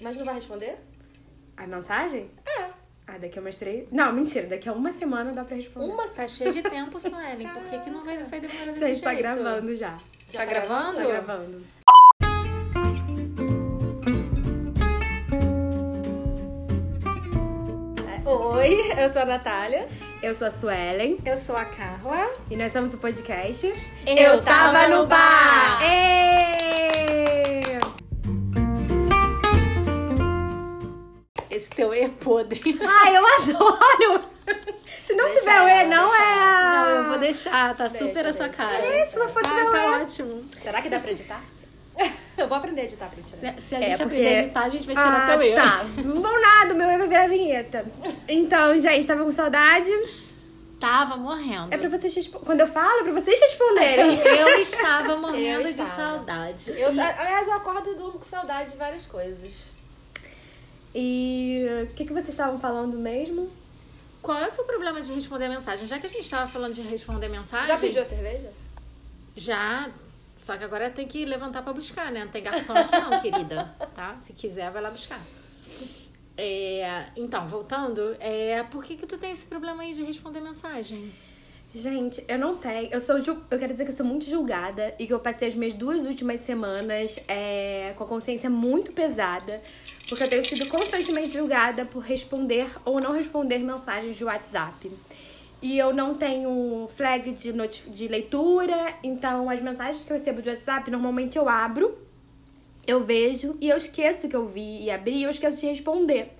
Mas não vai responder? A mensagem? É. Ah, daqui a umas três. Não, mentira, daqui a uma semana dá pra responder. Uma Tá cheio de tempo, Suelen. Por que, que não vai, vai demorar desse Gente, tá jeito? gravando já. Já Tá gravando? Tá gravando. Oi, eu sou a Natália. Eu sou a Suelen Eu sou a Carla. e nós somos o podcast. Eu tava no bar. Ê! Esse teu é podre. Ai, eu adoro! Se não Deixa tiver o E, não deixa é. Não, eu vou deixar. Tá Deixa, super a sua cara. É isso, se não for ah, tiver o tá E. ótimo. Será que dá pra editar? eu vou aprender a editar pra tirar. Se, se a É, gente porque- aprender a editar, a gente vai tirar ah, teu erro. Tá, não vão nada, o meu E vai virar vinheta. Então, gente, tava com saudade. Tava morrendo. É pra vocês respo- Quando eu falo, é pra vocês responderem. Eu estava morrendo Eu de estava. saudade. Eu, aliás, eu acordo e durmo com saudade de várias coisas. E o que, que vocês estavam falando mesmo? Qual é o seu problema de responder mensagem? Já que a gente tava falando de responder mensagem. Já pediu a cerveja? Já. Só que agora tem que levantar pra buscar, né? Não tem garçom aqui não, querida. Tá? Se quiser, vai lá buscar. É, então, voltando, é, por que que tu tem esse problema aí de responder mensagem? Gente, eu não tenho. Eu sou eu quero dizer que eu sou muito julgada e que eu passei as minhas duas últimas semanas é, com a consciência muito pesada, porque eu tenho sido constantemente julgada por responder ou não responder mensagens de WhatsApp. E eu não tenho flag de, de leitura, então as mensagens que eu recebo de WhatsApp, normalmente eu abro, eu vejo e eu esqueço que eu vi e abri eu esqueço de responder.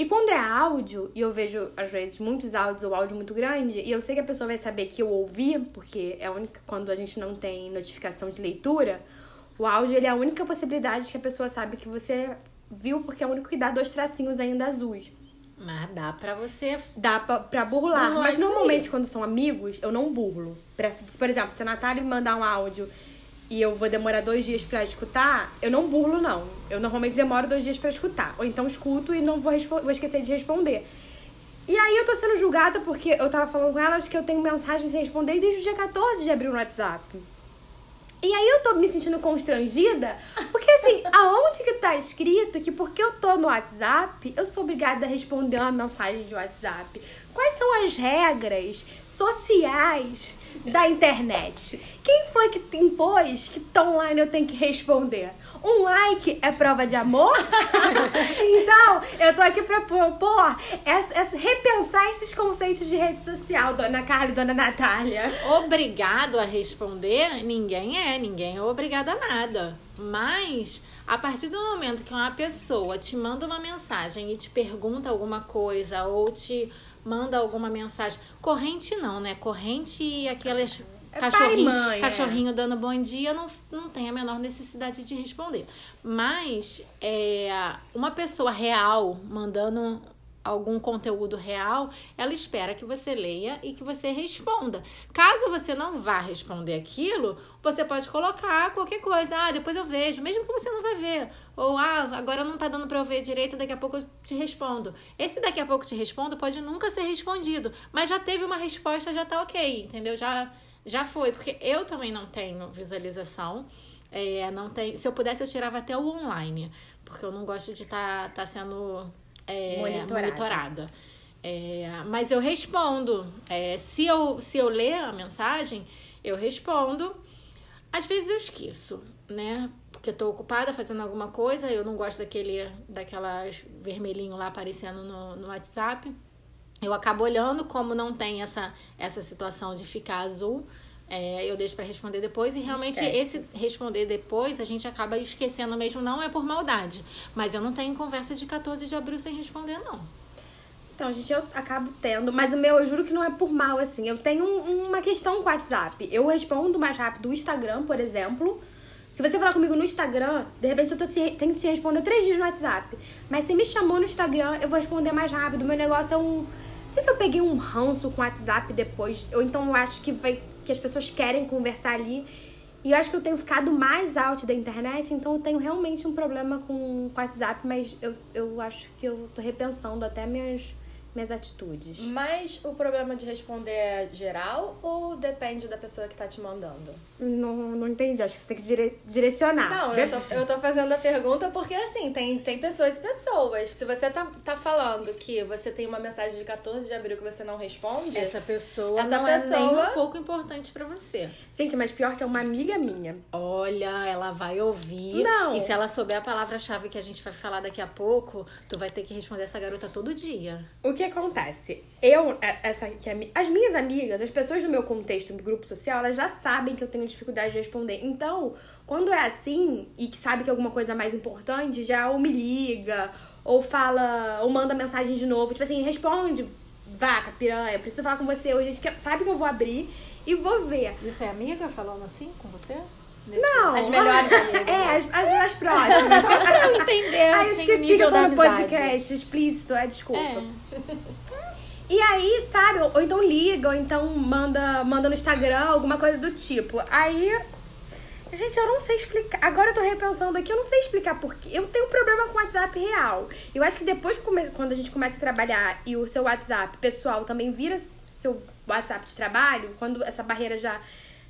E quando é áudio, e eu vejo, às vezes, muitos áudios ou áudio muito grande, e eu sei que a pessoa vai saber que eu ouvi, porque é a única. Quando a gente não tem notificação de leitura, o áudio ele é a única possibilidade que a pessoa sabe que você viu, porque é o único que dá dois tracinhos ainda azuis. Mas dá pra você. Dá pra, pra burlar. Mas normalmente, aí. quando são amigos, eu não burlo. Por exemplo, se a Natália me mandar um áudio e eu vou demorar dois dias pra escutar, eu não burlo, não. Eu normalmente demoro dois dias pra escutar. Ou então escuto e não vou, vou esquecer de responder. E aí eu tô sendo julgada porque eu tava falando com elas que eu tenho mensagens sem responder desde o dia 14 de abril no WhatsApp. E aí eu tô me sentindo constrangida, porque assim, aonde que tá escrito que porque eu tô no WhatsApp, eu sou obrigada a responder uma mensagem de WhatsApp? Quais são as regras sociais da internet? Quem foi que impôs que tô online eu tenho que responder? Um like é prova de amor? então, eu tô aqui pra propor essa, essa- repensar esses conceitos de rede social, dona Carla e dona Natália. Obrigado a responder, ninguém é, ninguém é obrigado a nada. Mas a partir do momento que uma pessoa te manda uma mensagem e te pergunta alguma coisa ou te manda alguma mensagem, corrente não, né? Corrente e aquelas É cachorrinho, mãe, é. cachorrinho dando bom dia não, não tem a menor necessidade de responder. Mas é, uma pessoa real mandando algum conteúdo real, ela espera que você leia e que você responda. Caso você não vá responder aquilo, você pode colocar qualquer coisa. Ah, depois eu vejo, mesmo que você não vai ver. Ou, ah, agora não tá dando pra eu ver direito, daqui a pouco eu te respondo. Esse daqui a pouco te respondo pode nunca ser respondido, mas já teve uma resposta, já tá ok, entendeu? Já, já foi, porque eu também não tenho visualização. É, não tem, se eu pudesse, eu tirava até o online, porque eu não gosto de estar tá, tá sendo é, Monitorada. monitorada. É, mas eu respondo. É, se, eu, se eu ler a mensagem, eu respondo. Às vezes eu esqueço, né? Porque eu tô ocupada fazendo alguma coisa, eu não gosto daquele daquelas vermelhinho lá aparecendo no, no WhatsApp. Eu acabo olhando, como não tem essa, essa situação de ficar azul, é, eu deixo pra responder depois. E realmente Esquece. esse responder depois a gente acaba esquecendo mesmo, não é por maldade. Mas eu não tenho conversa de 14 de abril sem responder, não. Então, gente, eu acabo tendo, mas o meu eu juro que não é por mal, assim. Eu tenho um- uma questão com o WhatsApp. Eu respondo mais rápido o Instagram, por exemplo. Se você falar comigo no Instagram, de repente eu tô te, tenho que te responder três dias no WhatsApp. Mas se me chamou no Instagram, eu vou responder mais rápido. Meu negócio é um. Não sei se eu peguei um ranço com o WhatsApp depois, ou então eu acho que, vai, que as pessoas querem conversar ali. E eu acho que eu tenho ficado mais out da internet, então eu tenho realmente um problema com com o WhatsApp, mas eu, eu acho que eu tô repensando até minhas, minhas atitudes. Mas o problema de responder é geral ou depende da pessoa que tá te mandando? Não, não entendi, acho que você tem que dire- direcionar. Não, eu tô, eu tô fazendo a pergunta porque, assim, tem, tem pessoas e pessoas. Se você tá, tá falando que você tem uma mensagem de 14 de abril que você não responde, Essa pessoa Essa não é nem pessoa- um pouco importante pra você. Gente, mas pior que é uma amiga minha. Olha, ela vai ouvir. Não. E se ela souber a palavra-chave que a gente vai falar daqui a pouco, tu vai ter que responder essa garota todo dia. O que acontece? Eu, é- essa é as minhas amigas, as pessoas do meu contexto, do grupo social, elas já sabem que eu tenho dificuldade de responder. Então, quando é assim e que sabe que alguma coisa é mais importante, já ou me liga, ou fala, ou manda mensagem de novo, tipo assim, responde, vaca, piranha, preciso falar com você hoje, gente sabe que eu vou abrir e vou ver. Isso é amiga falando assim com você? Nesse- Não! As melhores amigas, É, as, as mais próximas. Pra eu entender, Ai, eu assim, esqueci que eu tô no amizade. podcast explícito, é desculpa. É. E aí, sabe, ou, então liga, ou então manda, manda no Instagram, alguma coisa do tipo. Aí, gente, eu não sei explicar. Agora eu tô repensando aqui, eu não sei explicar porque eu tenho um problema com o WhatsApp real. Eu acho que depois, quando a gente começa a trabalhar e o seu WhatsApp pessoal também vira seu WhatsApp de trabalho, quando essa barreira já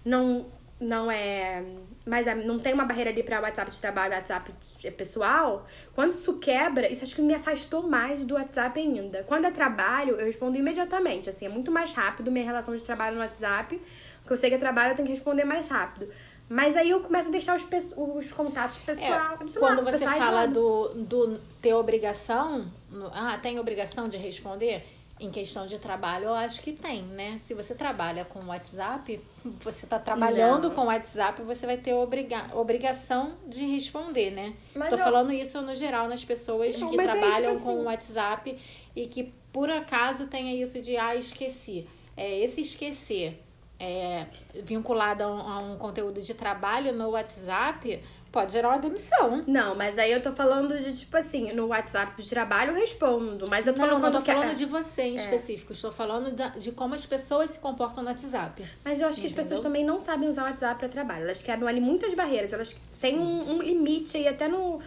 não não é mais a- não tem uma barreira ali para WhatsApp de trabalho, WhatsApp de- pessoal. Quando isso quebra, isso acho que me afastou mais do WhatsApp ainda. Quando é trabalho, eu respondo imediatamente, assim, é muito mais rápido minha relação de trabalho no WhatsApp, porque eu sei que é trabalho, eu tenho que responder mais rápido. Mas aí eu começo a deixar os, os contatos pessoal, É, quando lado, você fala do, do ter obrigação, ah, tem obrigação de responder em questão de trabalho, eu acho que tem, né? Se você trabalha com WhatsApp, você tá trabalhando Não. com WhatsApp, você vai ter obriga obrigação de responder, né? Mas Tô eu- falando isso no geral nas pessoas Não, que é trabalham tipo com assim. o WhatsApp e que por acaso tenha isso de ah, esqueci. É, esse esquecer é, vinculado a um, a um conteúdo de trabalho no WhatsApp pode gerar uma demissão. Não, mas aí eu tô falando de, tipo assim, no WhatsApp de trabalho eu respondo. Mas eu tô Não, falando não tô quer- falando de você em específico. Estou falando da- de como as pessoas se comportam no WhatsApp. Mas eu acho que as pessoas também não sabem usar o WhatsApp pra trabalho. Elas quebram ali muitas barreiras. Elas têm um, um limite aí, até no.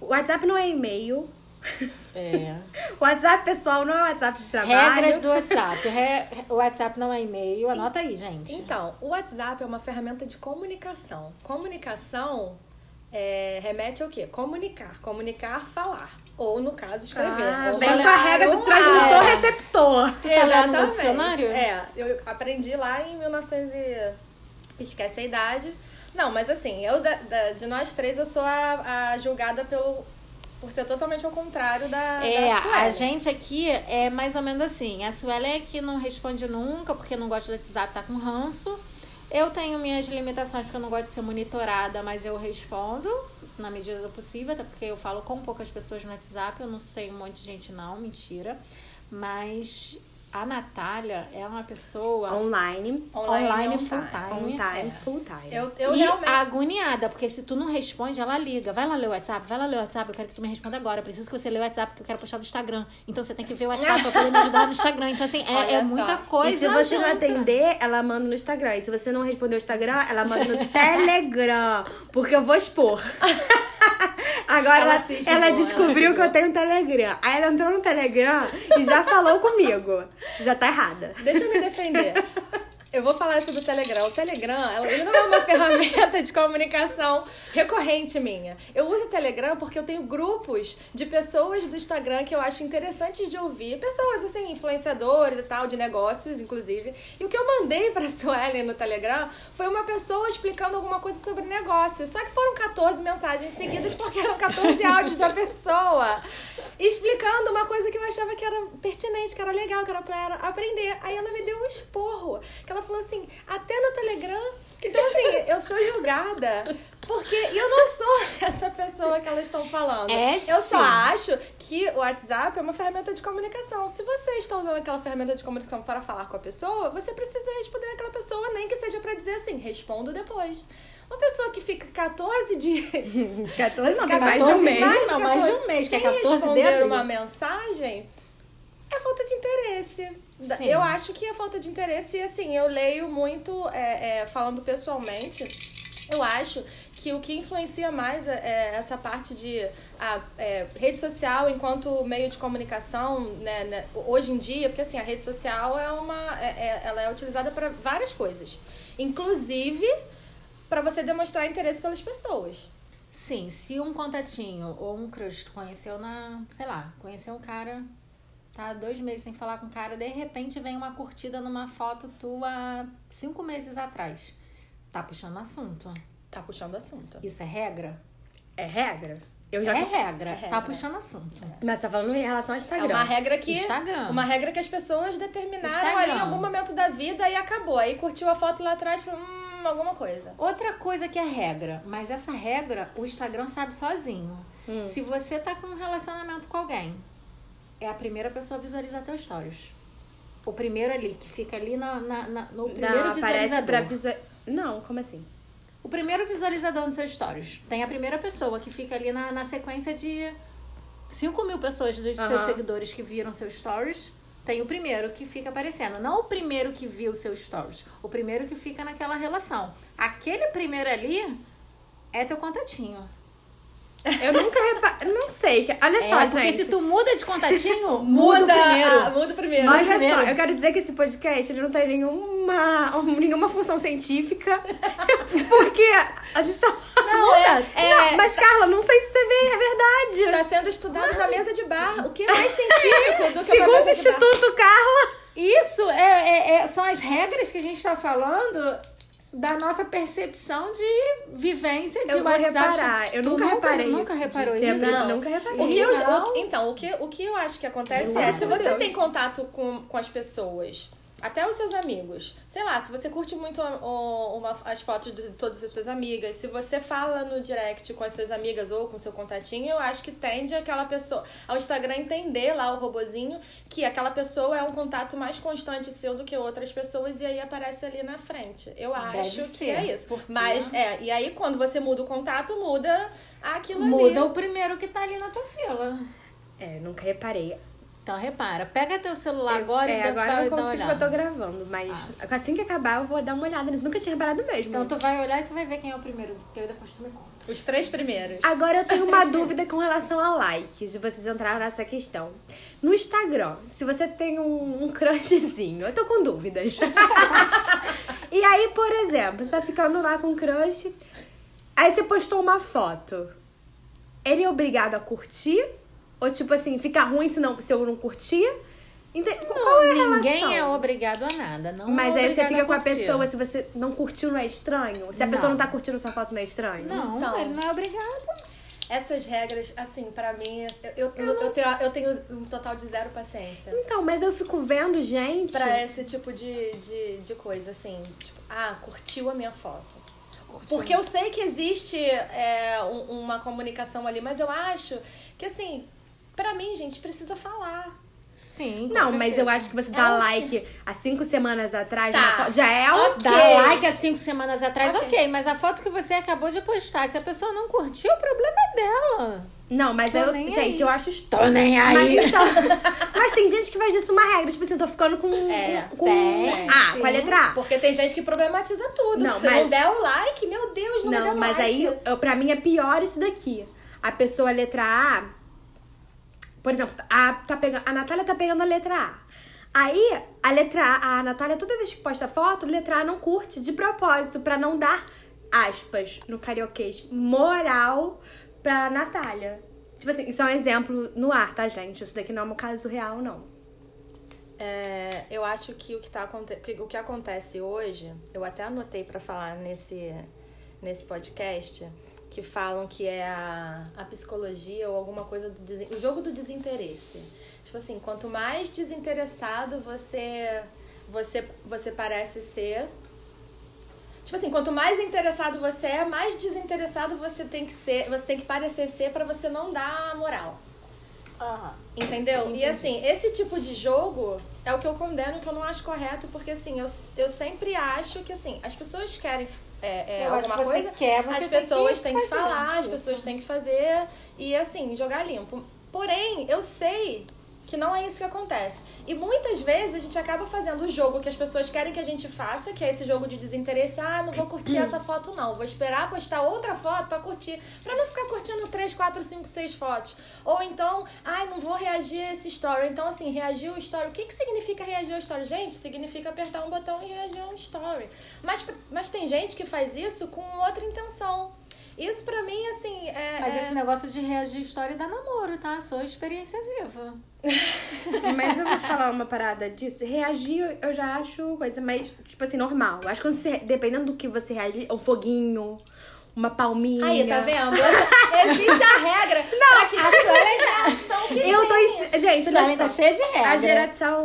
O WhatsApp não é e-mail. É. O WhatsApp pessoal não é WhatsApp de trabalho. Regras do WhatsApp. Re- O WhatsApp não é e-mail. Anota aí, gente. Então, o WhatsApp é uma ferramenta de comunicação. Comunicação é, remete ao quê? Comunicar. Comunicar, falar. Ou, no caso, escrever. Ah, Ou vem com a regra do transmissor-receptor. tá lendo no Exatamente. dicionário? É, eu aprendi lá em 1900 e... Esquece a idade. Não, mas assim, eu da- da- de nós três, eu sou a, a julgada pelo... Por ser totalmente ao contrário da, É, da a gente aqui é mais ou menos assim. A Suelen é que não responde nunca, porque não gosta do WhatsApp, tá com ranço. Eu tenho minhas limitações porque eu não gosto de ser monitorada, mas eu respondo na medida do possível, até porque eu falo com poucas pessoas no WhatsApp, eu não sei um monte de gente não, mentira. Mas a Natália é uma pessoa Online. online, on full time. time. É. full time. Eu, eu e realmente... agoniada, porque se tu não responde, ela liga. Vai lá ler o WhatsApp, vai lá ler o WhatsApp, eu quero que tu me responda agora. Eu preciso que você lê o WhatsApp, que eu quero postar no Instagram. Então você tem que ver o WhatsApp pra poder me ajudar no Instagram. Então, assim, é, é muita coisa. E se você não atender, ela manda no Instagram. E se você não responder o Instagram, ela manda no Telegram. Porque eu vou expor. Agora Ela ela, ela, expor, descobriu que eu tenho Telegram. Aí ela entrou no Telegram e já falou comigo. Já tá errada. Deixa eu me defender. Eu vou falar isso do Telegram. O Telegram, ele não é uma ferramenta de comunicação recorrente minha. Eu uso o Telegram porque eu tenho grupos de pessoas do Instagram que eu acho interessantes de ouvir. Pessoas, assim, influenciadores e tal, de negócios, inclusive. E o que eu mandei pra Suelen no Telegram foi uma pessoa explicando alguma coisa sobre negócios. Só que foram 14 mensagens seguidas porque eram 14 áudios da pessoa explicando uma coisa que eu achava que era pertinente, que era legal, que era pra ela aprender. Aí ela me deu um esporro. Que ela falou assim, até no Telegram. Então, assim, eu sou julgada. Porque eu não sou essa pessoa que elas estão falando. É, eu só acho que o WhatsApp é uma ferramenta de comunicação. Se você está usando aquela ferramenta de comunicação para falar com a pessoa, você precisa responder aquela pessoa, nem que seja pra dizer assim, respondo depois. Uma pessoa que fica 14 dias 14 não, tem 14 mais de um mês. mais Não, mais de um mês, que é sem 14 responder uma mensagem é falta de interesse. Sim. Eu acho que é falta de interesse e assim, eu leio muito, é, é, falando pessoalmente, Eu acho que o que influencia mais é, é essa parte de a é, rede social enquanto meio de comunicação, né, né, hoje em dia, porque assim, a rede social é uma. É, é ela é utilizada para várias coisas. Inclusive para você demonstrar interesse pelas pessoas. Sim, se um contatinho ou um crush conheceu na. sei lá, conheceu um cara tá dois meses sem falar com o cara, de repente vem uma curtida numa foto tua cinco meses atrás. Tá puxando assunto. Tá puxando assunto. Isso é regra? É regra? Eu já é, regra. é regra. Tá puxando assunto. É. Mas tá falando em relação ao Instagram. É uma regra que. Instagram. Uma regra que as pessoas determinaram Instagram. ali em algum momento da vida e acabou. Aí curtiu a foto lá atrás e falou, hum, alguma coisa. Outra coisa que é regra, mas essa regra o Instagram sabe sozinho. Hum. Se você tá com um relacionamento com alguém, é a primeira pessoa a visualizar teus stories. O primeiro ali, que fica ali na, na, na no primeiro Não, visualizador. Visual... Não, como assim? O primeiro visualizador nos seus stories. Tem a primeira pessoa que fica ali na, na sequência de 5 mil pessoas dos uhum. seus seguidores que viram seus stories. Tem o primeiro que fica aparecendo. Não o primeiro que viu seus stories. O primeiro que fica naquela relação. Aquele primeiro ali é teu contatinho. Eu nunca reparei. Não sei. Olha é, só, porque gente. se tu muda de contatinho, muda, muda primeiro. Ah, muda primeiro. Olha primeiro. só, eu quero dizer que esse podcast ele não tem nenhuma, nenhuma função científica. porque a gente tá. Não, é, é... Não, mas, Carla, não sei se você vê, é verdade. Está sendo estudado na mesa de bar. O que é mais científico do que Segundo o Instituto Carla. Isso é, é, é, são as regras que a gente está falando da nossa percepção de vivência de eu WhatsApp. Reparar. Eu nunca, nunca reparei nunca isso. reparou isso. Não. Nunca reparei. O que eu, o, então, o que, o que eu acho que acontece é, se você Deus. tem contato com, com as pessoas até os seus amigos. Sei lá, se você curte muito uma, as fotos de todas as suas amigas, se você fala no direct com as suas amigas ou com seu contatinho, eu acho que tende aquela pessoa, ao Instagram entender lá o robozinho, que aquela pessoa é um contato mais constante seu do que outras pessoas e aí aparece ali na frente. Eu acho Deve que ser, é isso. Mas, é, e aí quando você muda o contato, muda aquilo muda ali. Muda o primeiro que tá ali na tua fila. É, nunca reparei. Então, repara, pega teu celular eu, agora é, e agora eu não consigo, eu tô gravando, mas ah, assim que acabar eu vou dar uma olhada nisso. Nunca tinha reparado mesmo. Então, tu vai olhar e tu vai ver quem é o primeiro do teu e depois tu me conta. Os três primeiros. Agora eu tenho uma dúvida com relação a likes, de vocês entraram nessa questão. No Instagram, se você tem um, um crushzinho, eu tô com dúvidas. e aí, por exemplo, você tá ficando lá com um crush, aí você postou uma foto. Ele é obrigado a curtir ou tipo assim, fica ruim se, não, se eu não curtir? Entende? Não, Qual é a ninguém relação? é obrigado a nada. Não Mas é aí você fica a com a pessoa, se você não curtiu, não é estranho? Se a não. pessoa não tá curtindo sua foto, não é estranho? Não, então, ele não é obrigado. Essas regras, assim, pra mim, eu, eu, eu, eu, tenho, eu tenho um total de zero paciência. Então, mas eu fico vendo gente. Pra esse tipo de, de, de coisa, assim. Tipo, ah, curtiu a minha foto. Porque eu sei que existe é, um, uma comunicação ali, mas eu acho que, assim, Pra mim, gente, precisa falar. Sim, Não, mas eu acho que você dá é like há cinco semanas atrás tá. foto, já é ok. Dar like há cinco semanas atrás, okay. ok. Mas a foto que você acabou de postar, se a pessoa não curtiu, o problema é dela. Não, mas tô eu, gente, aí. eu acho Tô nem aí. Mas, então, mas tem gente que faz disso uma regra. Tipo assim, eu tô ficando com. É, com, tem, A, sim. com a letra A. Porque tem gente que problematiza tudo. Não, se mas... não der o like, meu Deus, não, não me dá mas like. aí, eu, pra mim, é pior isso daqui. A pessoa, letra A por exemplo, a, tá pegando, a Natália tá pegando a letra A. Aí, a letra A, a Natália, toda vez que posta foto, a letra A não curte de propósito, para não dar, aspas, no carioquês, moral pra Natália. Tipo assim, isso é um exemplo no ar, tá, gente? Isso daqui não é um caso real, não. É, eu acho que o que, tá, o que acontece hoje, eu até anotei para falar nesse, nesse podcast, que falam que é a, a psicologia ou alguma coisa do o jogo do desinteresse. Tipo assim, quanto mais desinteressado você você você parece ser, tipo assim, quanto mais interessado você é, mais desinteressado você tem que ser, você tem que parecer ser para você não dar moral. Uhum. Entendeu? Entendi. E assim, esse tipo de jogo é o que eu condeno, que eu não acho correto, porque assim, eu, eu sempre acho que assim, as pessoas querem é, é alguma coisa, quer, as pessoas têm que, têm que falar, as pessoas têm que fazer e assim, jogar limpo. Porém, eu sei que não é isso que acontece. E muitas vezes a gente acaba fazendo o jogo que as pessoas querem que a gente faça, que é esse jogo de desinteresse. Ah, não vou curtir essa foto não, vou esperar postar outra foto pra curtir, pra não ficar curtindo 3, 4, 5, 6 fotos. Ou então, ai, não vou reagir a esse story. Então, assim, reagir ao story. O que, que significa reagir ao story? Gente, significa apertar um botão e reagir a um story. Mas, mas tem gente que faz isso com outra intenção. Isso pra mim, assim, é. Mas é- esse negócio de reagir história dá namoro, tá? Sou experiência viva. Mas eu vou falar uma parada disso. Reagir, eu já acho coisa mais, tipo assim, normal. Acho que você, dependendo do que você reagir, um foguinho, uma palminha. Aí, tá vendo? Existe a regra não, pra que a sua reação que Eu tô. Gente, Ela olha tá cheia de regra. A geração.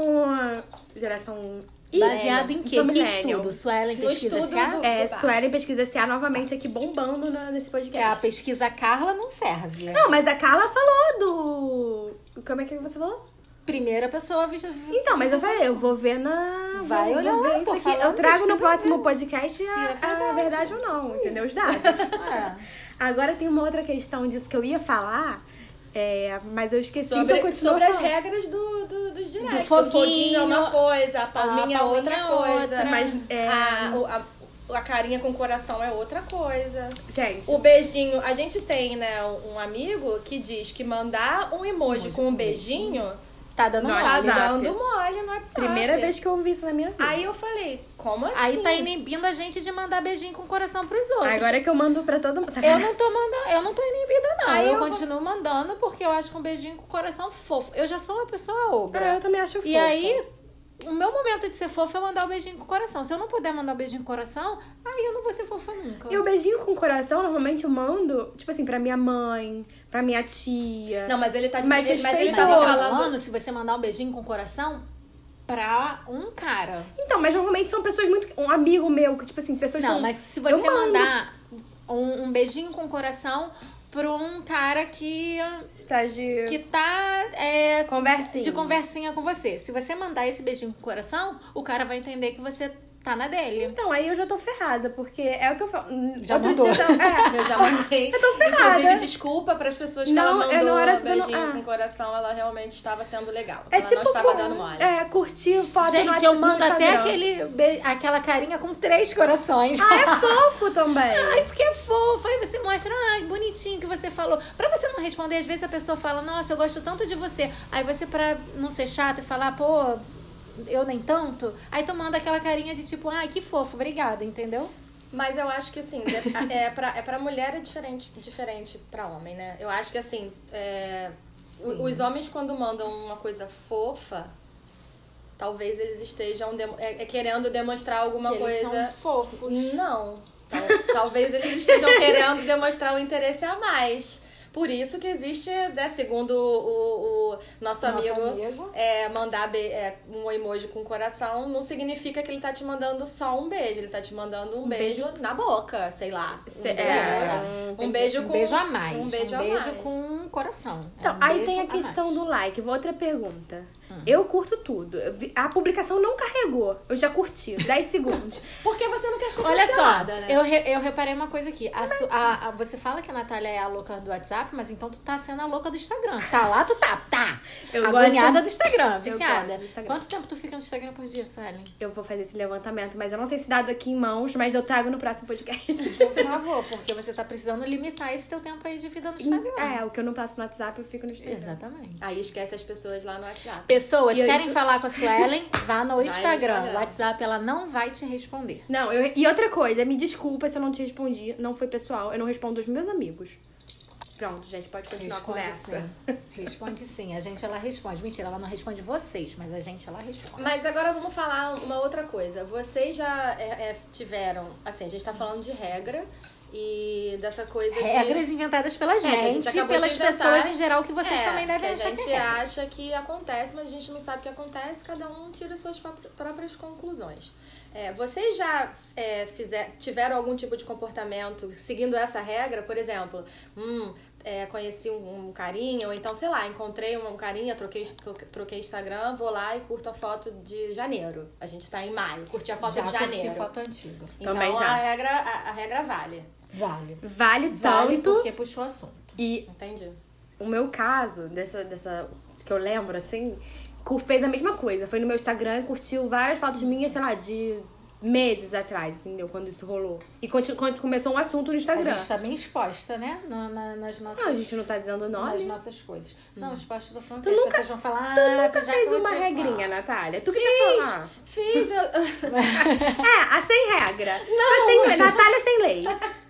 Geração. Baseado em quê? sou Que estudo? Suelen pesquisa estudo SA? do- É. Suelen pesquisa SA novamente aqui bombando na- nesse Que a podcast. pesquisa Carla não serve. Não, mas a Carla falou do. Como é que você falou? Primeira pessoa vista. Então, mas eu falei, eu vou ver na. Vai vou, olhar ver isso aqui. Eu trago no próximo mesmo. podcast é a, a verdade. verdade ou não, entendeu? Os dados. É. Agora tem uma outra questão disso que eu ia falar, é, mas eu esqueci, Sobre, então continua sobre as regras do, do, dos directs. Do foguinho, o foguinho é uma coisa, a palminha, a é outra é coisa. outra. Mas, é, A, o- a, a carinha com coração é outra coisa. Gente, O beijinho, a gente tem, né, um amigo que diz que mandar um emoji com um beijinho Tá dando No mole. tá dando mole no WhatsApp. primeira vez que eu ouvi isso na minha vida. Aí eu falei, como assim? Aí tá inibindo a gente de mandar beijinho com coração pros outros. Agora que eu mando pra todo mundo. Eu não tô mandando, eu não tô inibida, não. Aí eu, eu vou- continuo mandando porque eu acho que um beijinho com coração fofo. Eu já sou uma pessoa ogra. Ah, eu também acho fofo. E aí, o meu momento de ser fofa é mandar o beijinho com coração. Se eu não puder mandar o beijinho com coração, aí eu não vou ser fofa nunca. E o beijinho com coração, normalmente eu mando, tipo assim, pra minha mãe, pra minha tia. Não, mas ele tá Mas mas ele tá falando. falando se você mandar um beijinho com coração pra um cara. Então, mas normalmente são pessoas muito. Um amigo meu, que, tipo assim, pessoas Não, são. mas se você mandar um, um beijinho com coração pra um cara que, Está de. que tá é, Conversinha. de conversinha com você. Se você mandar esse beijinho com coração, o cara vai entender que você tá na dele. Então, aí eu já tô ferrada, porque é o que eu falo. Já Outro mandou. dia eu é. Eu já mandei. Eu tô ferrada. Inclusive, desculpa pras pessoas que Não, ela eu mandou não era- beijinho ah. com coração. Ela realmente estava sendo legal. É ela tipo não estava com- dando mole. É, curtir foto no Gente, WhatsApp, eu no mando até aquele be- aquela carinha com três corações. Ah, é fofo também. Ai, porque é fofo. Aí você mostra, ai, bonitinho que você falou. Pra você não responder, às vezes a pessoa fala, nossa, eu gosto tanto de você. Aí você, pra não ser chato e falar, pô, eu nem tanto, aí tu manda aquela carinha de tipo, ai, que fofo, obrigada, entendeu? Mas eu acho que assim, de- é pra, é pra mulher é diferente, diferente pra homem, né? Eu acho que assim, é, os homens quando mandam uma coisa fofa, talvez eles estejam demo- é, é querendo demonstrar alguma Que eles coisa. são fofos. Não. Tal- talvez eles estejam querendo demonstrar um interesse a mais. Por isso que existe, né, segundo o, o nosso, Nosso amigo, amigo. É, mandar be- é, um emoji com coração não significa que ele tá te mandando só um beijo. Ele tá te mandando um, beijo, na boca, sei lá. Um Cê- beijo, é, um beijo Um com beijo a mais. Um beijo, a mais. com um coração. É Então, um aí beijo tem a a questão mais. do like. Vou outra pergunta. Hum. Eu curto tudo. Eu vi- A publicação não carregou. Eu já curti. 10 segundos. Porque você não quer ser Olha só, né? eu, re- eu reparei uma coisa aqui. A su- a- a- você fala que a Natália é a louca do WhatsApp, mas então tu tá sendo a louca do Instagram. Tá lá, tu tá, tá. Eu Agoniada gosto- do Instagram, viciada. do Instagram. Quanto tempo tu fica no Instagram por dia, Suelen? Eu vou fazer esse levantamento, mas eu não tenho esse dado aqui em mãos, mas eu trago no próximo podcast. Por favor, porque você tá precisando limitar esse teu tempo aí de vida no Instagram. É, o que eu não passo no WhatsApp, eu fico no Instagram. Exatamente. Aí esquece as pessoas lá no WhatsApp. Pessoas E eu- querem falar com a Suelen, vá no no Instagram. Instagram. O WhatsApp ela não vai te responder. Não, eu- e outra coisa, me desculpa se eu não te respondi, não foi pessoal, eu não respondo os meus amigos. Pronto, gente, pode continuar a Responde conversa. sim. Responde sim. A gente ela responde. Mentira, ela não responde vocês, mas a gente ela responde. Mas agora vamos falar uma outra coisa. Vocês já é, é, tiveram, assim, a gente tá falando de regra e dessa coisa de... Regras inventadas pela É, gente gente, acabou de pelas pessoas em geral, que vocês É, também devem que achar a gente que é. acha que acontece, mas a gente não sabe o que acontece, cada um tira suas pró- próprias conclusões. É, vocês já é, fizer, tiveram algum tipo de comportamento seguindo essa regra? Por exemplo, hum, é, conheci um, um carinha, ou então, sei lá, encontrei um carinha, troquei, troquei Instagram, vou lá e curto a foto de janeiro. A gente tá em maio, curti a foto Já de curti janeiro. foto antiga. Então Também já. A, regra, a, a regra vale. Vale. Vale Vale tanto. porque puxou assunto. E Entendi. o meu caso, dessa, dessa que eu lembro, assim, fez a mesma coisa. Foi no meu Instagram e curtiu várias fotos minhas, sei lá, de meses atrás, entendeu? Quando isso rolou. E quando começou um assunto no A Instagram. gente tá bem exposta, né? No- na- nas nossas. Não, a gente não tá dizendo nas nome. nossas coisas. Não, exposta do Tu francês. nunca- Vocês vão falar. Tu ah, nunca já fez uma regrinha, fala. Natália? Tu que quer falar? Fiz, eu, É, a sem regra. Não. Sem. Natália sem lei.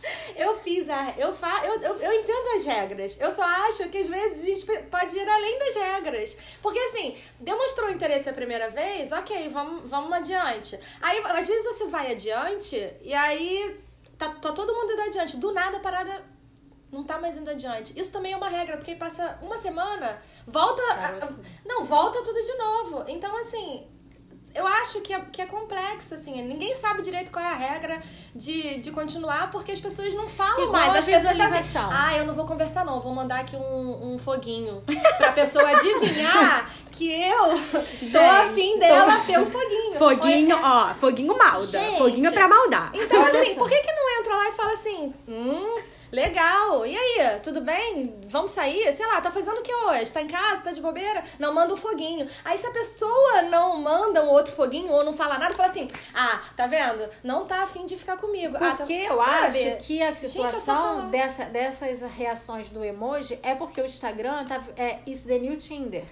eu fiz a. Eu, fa, eu, eu, eu entendo as regras. Eu só acho que às vezes a gente pode ir além das regras. Porque assim, demonstrou interesse a primeira vez, ok, vamos, vamos adiante. Aí, às vezes você vai adiante e aí tá, tá todo mundo indo adiante. Do nada a parada não tá mais indo adiante. Isso também é uma regra, porque passa uma semana, volta. Garota. Não, volta tudo de novo. Então, assim. Eu acho que é, que é complexo, assim. Ninguém sabe direito qual é a regra de, de continuar, porque as pessoas não falam Igual mais. a As visualização. ah, eu não vou conversar, não. Vou mandar aqui um, um foguinho. Pra pessoa adivinhar que eu tô afim dela pelo foguinho. Foguinho, ó, foguinho malda. Gente. Foguinho pra maldar. Então, assim, por que que não entra lá e fala assim, hum, legal, e aí, tudo bem? Vamos sair? Sei lá, tá fazendo o que hoje? Tá em casa? Tá de bobeira? Não, manda um foguinho. Aí se a pessoa não manda um outro foguinho ou não fala nada, fala assim, ah, tá vendo? Não tá afim de ficar comigo. Ah, tá- Porque eu sabe? acho que a Gente, é situação falar. dessa, dessas reações do emoji é porque o Instagram tá, é isso the new Tinder.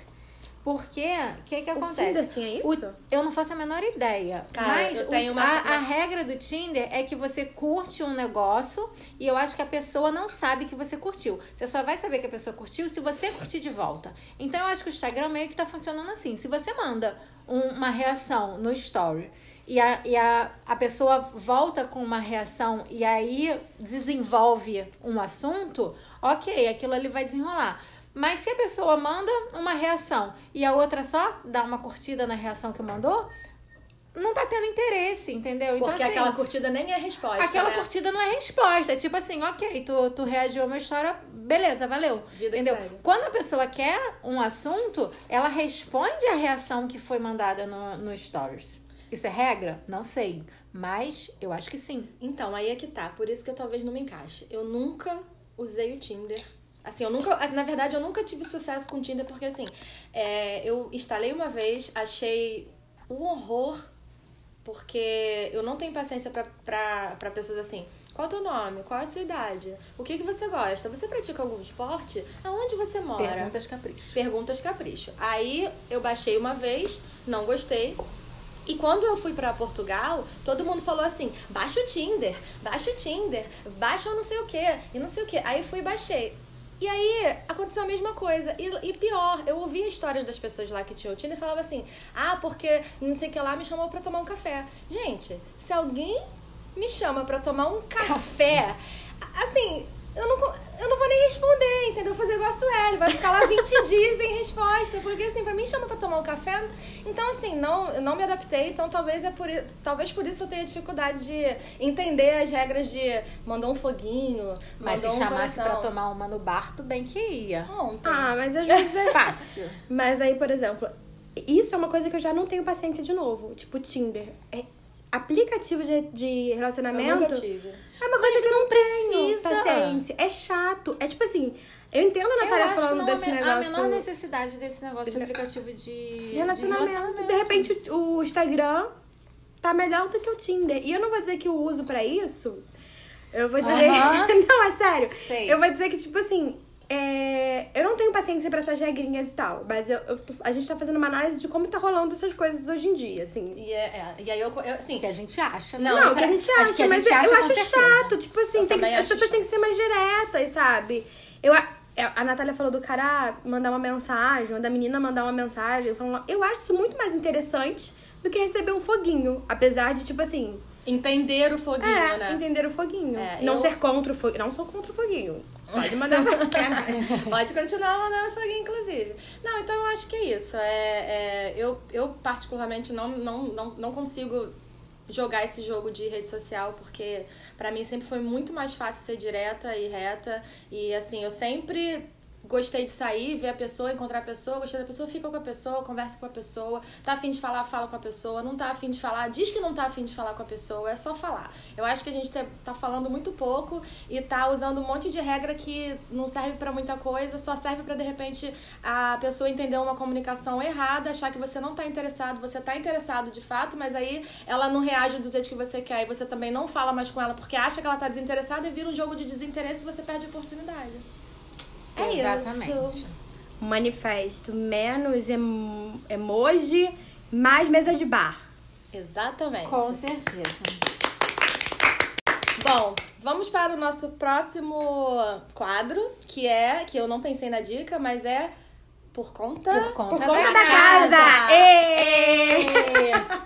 Porque, o que que acontece? Tinder tinha isso? O- eu não faço a menor ideia. Cara, mas eu o- uma- a, a regra do Tinder é que você curte um negócio e eu acho que a pessoa não sabe que você curtiu. Você só vai saber que a pessoa curtiu se você curtir de volta. Então eu acho que o Instagram meio que tá funcionando assim. Se você manda um- uma reação no story e, a, e a, a pessoa volta com uma reação e aí desenvolve um assunto, ok, aquilo ali vai desenrolar. Mas se a pessoa manda uma reação e a outra só dá uma curtida na reação que mandou, não tá tendo interesse, entendeu? Porque então, assim, aquela curtida nem é resposta, Aquela né? curtida não é resposta. É tipo assim, ok, tu, tu reagiu a uma história, beleza, valeu. Vida que entendeu? Quando a pessoa quer um assunto, ela responde a reação que foi mandada no, no Stories. Isso é regra? Não sei. Mas eu acho que sim. Então, aí é que tá. Por isso que eu talvez não me encaixe. Eu nunca usei o Tinder. Assim, eu nunca. Na verdade, eu nunca tive sucesso com Tinder, porque assim, é, eu instalei uma vez, achei um horror, porque eu não tenho paciência pra, pra, pra pessoas assim. Qual é o teu nome? Qual é a sua idade? O que, que você gosta? Você pratica algum esporte? Aonde você mora? Perguntas capricho. Perguntas capricho. Aí eu baixei uma vez, não gostei. E quando eu fui pra Portugal, todo mundo falou assim: baixa o Tinder, baixa o Tinder, baixa o não sei o que, e não sei o que. Aí fui e baixei. E aí aconteceu a mesma coisa. E, e pior, eu ouvia histórias das pessoas lá que tinham Tinder e falava assim: ah, porque não sei o que lá me chamou pra tomar um café. Gente, se alguém me chama pra tomar um café, assim, eu não, eu não vou nem responder, entendeu? Vou fazer igual a Sueli, vai ficar lá 20 dias sem resposta, porque assim, pra mim chama pra tomar um café. Então, assim, não, eu não me adaptei, então talvez é por talvez por isso eu tenha dificuldade de entender as regras de mandou um foguinho, Mas se um chamasse pra coração. tomar uma no bar, tu bem que ia. Ontem. Ah, mas às vezes é Fácil. Mas aí, por exemplo, isso é uma coisa que eu já não tenho paciência de novo. Tipo, Tinder. É aplicativo de, de relacionamento. tive. É uma coisa que eu não tenho precisa. paciência. É chato. É tipo assim, eu entendo a Natália falando não desse me- a negócio menor necessidade desse negócio de de- aplicativo de, de relacionamento. De repente, o o Instagram tá melhor do que o Tinder. E eu não vou dizer que eu uso pra isso. Eu vou dizer. Não, é sério. Sei. Eu vou dizer que, tipo assim. É, Eu não tenho paciência pra essas regrinhas e tal, mas eu, eu a gente tá fazendo uma análise de como tá rolando essas coisas hoje em dia, assim. E, é, é, e aí eu, eu assim, Que a gente acha. Não, Não, mas o que a é- gente acha, que a mas gente acha eu acho certeza. chato. Tipo assim, que- as pessoas chato. têm que ser mais diretas, sabe? Eu, a- é, a Natália falou do cara ah, mandar uma mensagem, ou da menina mandar uma mensagem. Falando, eu acho isso muito mais interessante do que receber um foguinho. Apesar de, tipo assim, entender o foguinho, é, né? entender o foguinho. É, não eu- ser contra o foguinho. Não sou contra o foguinho. Pode mandar. Pode continuar mandando foguinho, inclusive. Não, então eu acho que é isso. É, é, eu, eu, particularmente, não, não, não, não consigo jogar esse jogo de rede social, porque pra mim sempre foi muito mais fácil ser direta e reta. E assim, eu sempre gostei de sair, ver a pessoa, encontrar a pessoa, gostei da pessoa, fica com a pessoa, conversa com a pessoa, tá afim de falar, fala com a pessoa, não tá afim de falar, diz que não tá afim de falar com a pessoa, é só falar. Eu acho que a gente tá, tá falando muito pouco e tá usando um monte de regra que não serve para muita coisa, só serve para de repente a pessoa entender uma comunicação errada, achar que você não tá interessado, você tá interessado de fato, mas aí ela não reage do jeito que você quer e você também não fala mais com ela porque acha que ela tá desinteressada e vira um jogo de desinteresse e você perde a oportunidade. É Exatamente. isso. Manifesto menos em- emoji, mais mesa de bar. Exatamente. Com certeza. Bom, vamos para o nosso próximo quadro, que é, que eu não pensei na dica, mas é por conta... Por conta, Por conta da, da casa! Ê!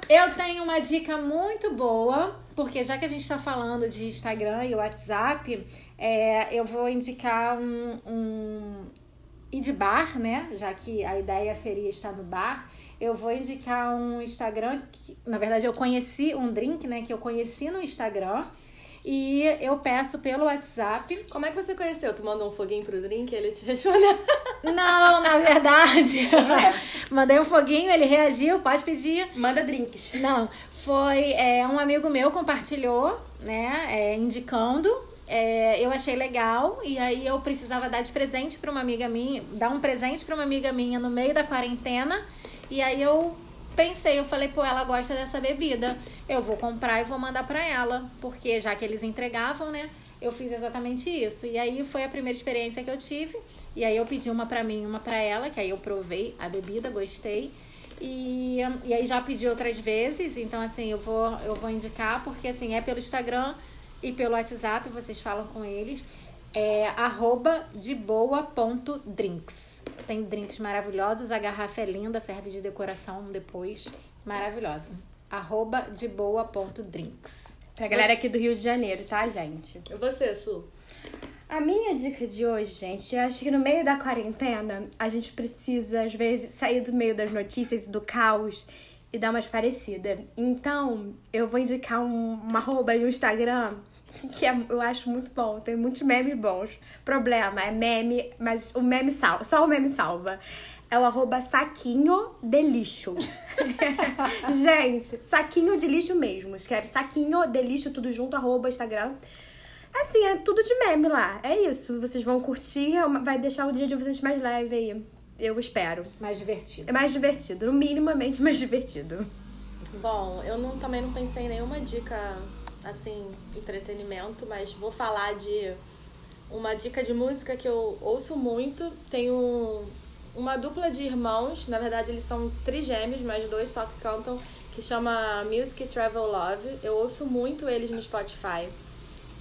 É, Eu tenho uma dica muito boa, porque já que a gente está falando de Instagram e WhatsApp, é, eu vou indicar um, um e de bar, né? Já que a ideia seria estar no bar. Eu vou indicar um Instagram que, na verdade, eu conheci um drink, né? Que eu conheci no Instagram. E eu peço pelo WhatsApp. Como é que você conheceu? Tu mandou um foguinho pro drink e ele te respondeu? Não, na verdade. Mandei um foguinho, ele reagiu, pode pedir. Manda drinks. Não, foi é, um amigo meu compartilhou, né, é, indicando. É, eu achei legal e aí eu precisava dar de presente para uma amiga minha, dar um presente para uma amiga minha no meio da quarentena. E aí eu pensei, eu falei, pô, ela gosta dessa bebida. Eu vou comprar e vou mandar para ela, porque já que eles entregavam, né? Eu fiz exatamente isso. E aí foi a primeira experiência que eu tive. E aí eu pedi uma para mim, e uma para ela, que aí eu provei a bebida, gostei. E, e aí já pedi outras vezes, então assim, eu vou, eu vou indicar, porque assim, é pelo Instagram e pelo WhatsApp, vocês falam com eles. É arroba de boa.drinks. Tem drinks maravilhosos, a garrafa é linda, serve de decoração depois. Maravilhosa. Arroba de boa.drinks. Pra galera aqui do Rio de Janeiro, tá, gente? E você, Su? A minha dica de hoje, gente, eu acho que no meio da quarentena, a gente precisa, às vezes, sair do meio das notícias e do caos e dar umas parecidas. Então, eu vou indicar um, uma arroba no Instagram que é- eu acho muito bom. Tem muitos memes bons. Problema, é meme, mas o meme salva. Só o meme salva. É o arroba saquinho de lixo. gente, saquinho de lixo mesmo. Escreve saquinho de lixo, tudo junto, arroba Instagram. Assim, é tudo de meme lá. É isso. Vocês vão curtir, é vai deixar o dia de vocês mais leve aí. Eu espero. Mais divertido. É mais divertido. No minimamente mais divertido. Bom, eu não, também não pensei em nenhuma dica, assim, entretenimento, mas vou falar de uma dica de música que eu ouço muito. Tenho uma dupla de irmãos, na verdade eles são trigêmeos, mas dois só que cantam, que chama Music Travel Love. Eu ouço muito eles no Spotify.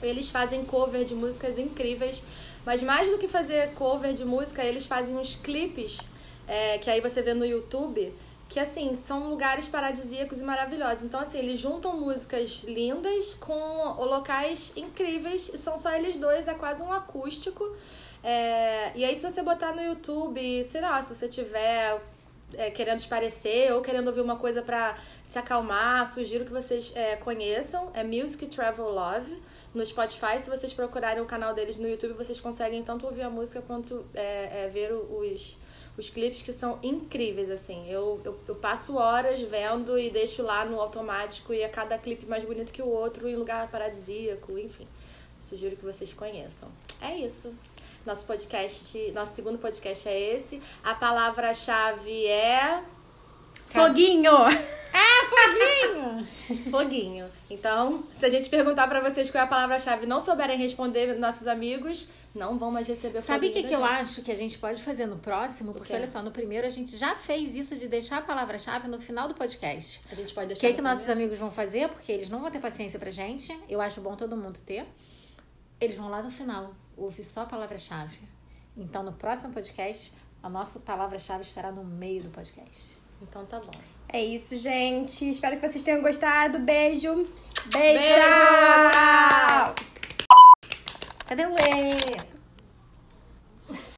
Eles fazem cover de músicas incríveis, mas mais do que fazer cover de música, eles fazem uns clipes é, que aí você vê no YouTube, que assim, são lugares paradisíacos e maravilhosos. Então, assim, eles juntam músicas lindas com locais incríveis e são só eles dois, é quase um acústico. É, e aí, se você botar no YouTube, sei lá, se você tiver é, querendo esparecer ou querendo ouvir uma coisa pra se acalmar, sugiro que vocês é, conheçam. É Music Travel Love no Spotify. Se vocês procurarem o canal deles no YouTube, vocês conseguem tanto ouvir a música quanto é, é, ver os, os clipes que são incríveis, assim. Eu, eu, eu passo horas vendo e deixo lá no automático e é cada clipe mais bonito que o outro em lugar paradisíaco, enfim. Sugiro que vocês conheçam. É isso. Nosso podcast, nosso segundo podcast é esse. A palavra-chave é Foguinho! foguinho. Então, se a gente perguntar pra vocês qual é a palavra-chave e não souberem responder, nossos amigos não vão mais receber Sabe o que, que eu acho que a gente pode fazer no próximo? Porque olha só, no primeiro a gente já fez isso de deixar a palavra-chave no final do podcast. A gente pode O deixar. que, no que nossos amigos vão fazer? Porque eles não vão ter paciência pra gente. Eu acho bom todo mundo ter. Eles vão lá no final, ouvir só a palavra-chave. Então, no próximo podcast, a nossa palavra-chave estará no meio do podcast. Então tá bom. É isso, gente. Espero que vocês tenham gostado. Beijo. Beijo! Tchau! Cadê o E?